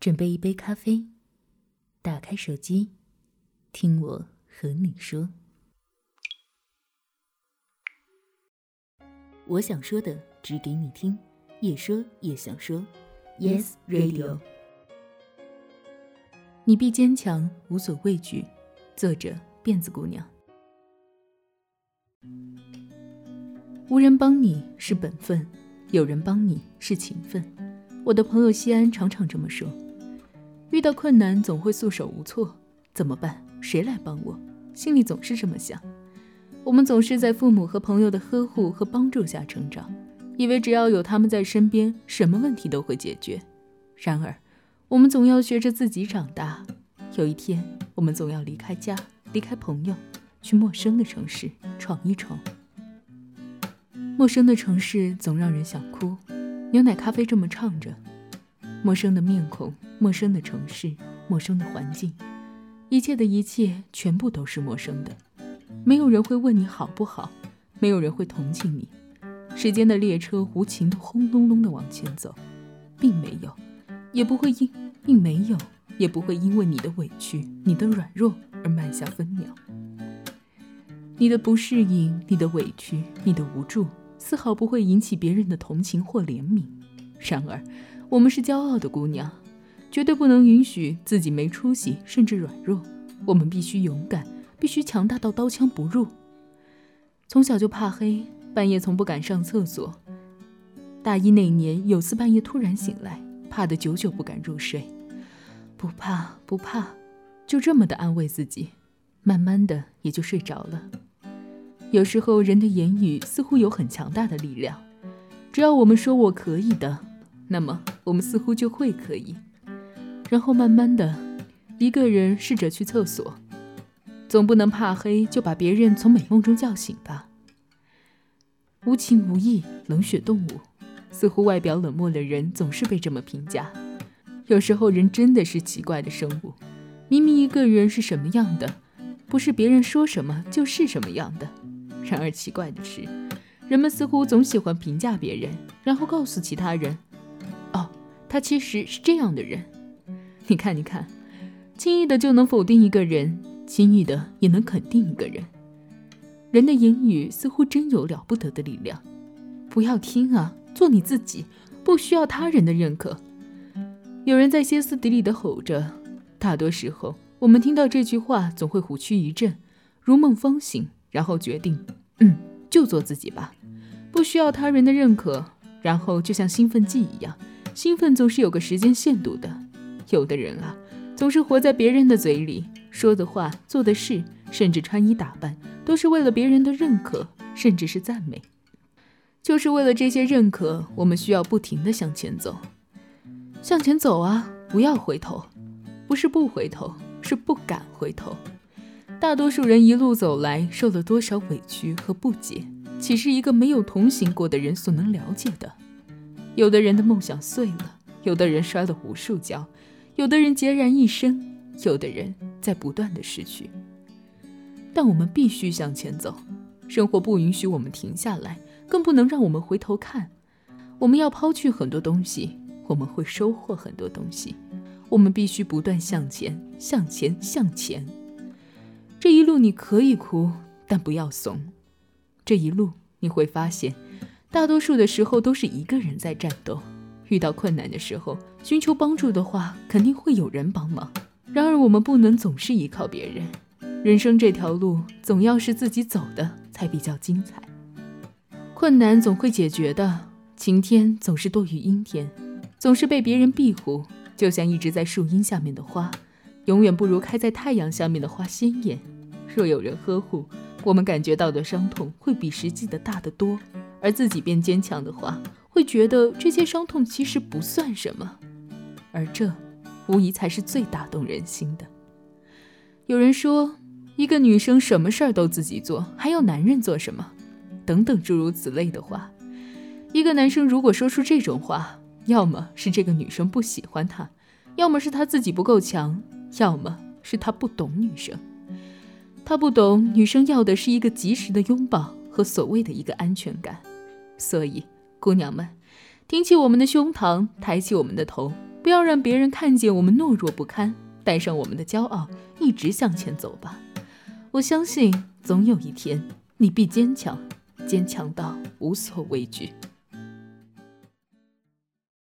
准备一杯咖啡，打开手机，听我和你说。我想说的，只给你听，也说也想说。Yes Radio。你必坚强，无所畏惧。作者：辫子姑娘。无人帮你是本分，有人帮你是情分。我的朋友西安常常这么说。遇到困难总会束手无措，怎么办？谁来帮我？心里总是这么想。我们总是在父母和朋友的呵护和帮助下成长，以为只要有他们在身边，什么问题都会解决。然而，我们总要学着自己长大。有一天，我们总要离开家，离开朋友，去陌生的城市闯一闯。陌生的城市总让人想哭。牛奶咖啡这么唱着：陌生的面孔。陌生的城市，陌生的环境，一切的一切全部都是陌生的。没有人会问你好不好，没有人会同情你。时间的列车无情的轰隆隆的往前走，并没有，也不会因，并没有，也不会因为你的委屈、你的软弱而慢下分秒。你的不适应、你的委屈、你的无助，丝毫不会引起别人的同情或怜悯。然而，我们是骄傲的姑娘。绝对不能允许自己没出息，甚至软弱。我们必须勇敢，必须强大到刀枪不入。从小就怕黑，半夜从不敢上厕所。大一那年，有次半夜突然醒来，怕得久久不敢入睡。不怕，不怕，就这么的安慰自己，慢慢的也就睡着了。有时候，人的言语似乎有很强大的力量。只要我们说我可以的，那么我们似乎就会可以。然后慢慢的，一个人试着去厕所，总不能怕黑就把别人从美梦中叫醒吧。无情无义，冷血动物，似乎外表冷漠的人总是被这么评价。有时候人真的是奇怪的生物，明明一个人是什么样的，不是别人说什么就是什么样的。然而奇怪的是，人们似乎总喜欢评价别人，然后告诉其他人：“哦，他其实是这样的人。”你看，你看，轻易的就能否定一个人，轻易的也能肯定一个人。人的言语似乎真有了不得的力量。不要听啊，做你自己，不需要他人的认可。有人在歇斯底里的吼着。大多时候，我们听到这句话，总会虎躯一震，如梦方醒，然后决定，嗯，就做自己吧，不需要他人的认可。然后就像兴奋剂一样，兴奋总是有个时间限度的。有的人啊，总是活在别人的嘴里，说的话、做的事，甚至穿衣打扮，都是为了别人的认可，甚至是赞美。就是为了这些认可，我们需要不停地向前走，向前走啊，不要回头，不是不回头，是不敢回头。大多数人一路走来，受了多少委屈和不解，岂是一个没有同行过的人所能了解的？有的人的梦想碎了，有的人摔了无数跤。有的人孑然一身，有的人在不断的失去，但我们必须向前走。生活不允许我们停下来，更不能让我们回头看。我们要抛去很多东西，我们会收获很多东西。我们必须不断向前，向前，向前。这一路你可以哭，但不要怂。这一路你会发现，大多数的时候都是一个人在战斗。遇到困难的时候，寻求帮助的话，肯定会有人帮忙。然而，我们不能总是依靠别人。人生这条路，总要是自己走的，才比较精彩。困难总会解决的，晴天总是多于阴天，总是被别人庇护，就像一直在树荫下面的花，永远不如开在太阳下面的花鲜艳。若有人呵护，我们感觉到的伤痛会比实际的大得多，而自己变坚强的话。会觉得这些伤痛其实不算什么，而这无疑才是最打动人心的。有人说，一个女生什么事儿都自己做，还要男人做什么？等等诸如此类的话。一个男生如果说出这种话，要么是这个女生不喜欢他，要么是他自己不够强，要么是他不懂女生。他不懂女生要的是一个及时的拥抱和所谓的一个安全感，所以。姑娘们，挺起我们的胸膛，抬起我们的头，不要让别人看见我们懦弱不堪，带上我们的骄傲，一直向前走吧。我相信，总有一天，你必坚强，坚强到无所畏惧。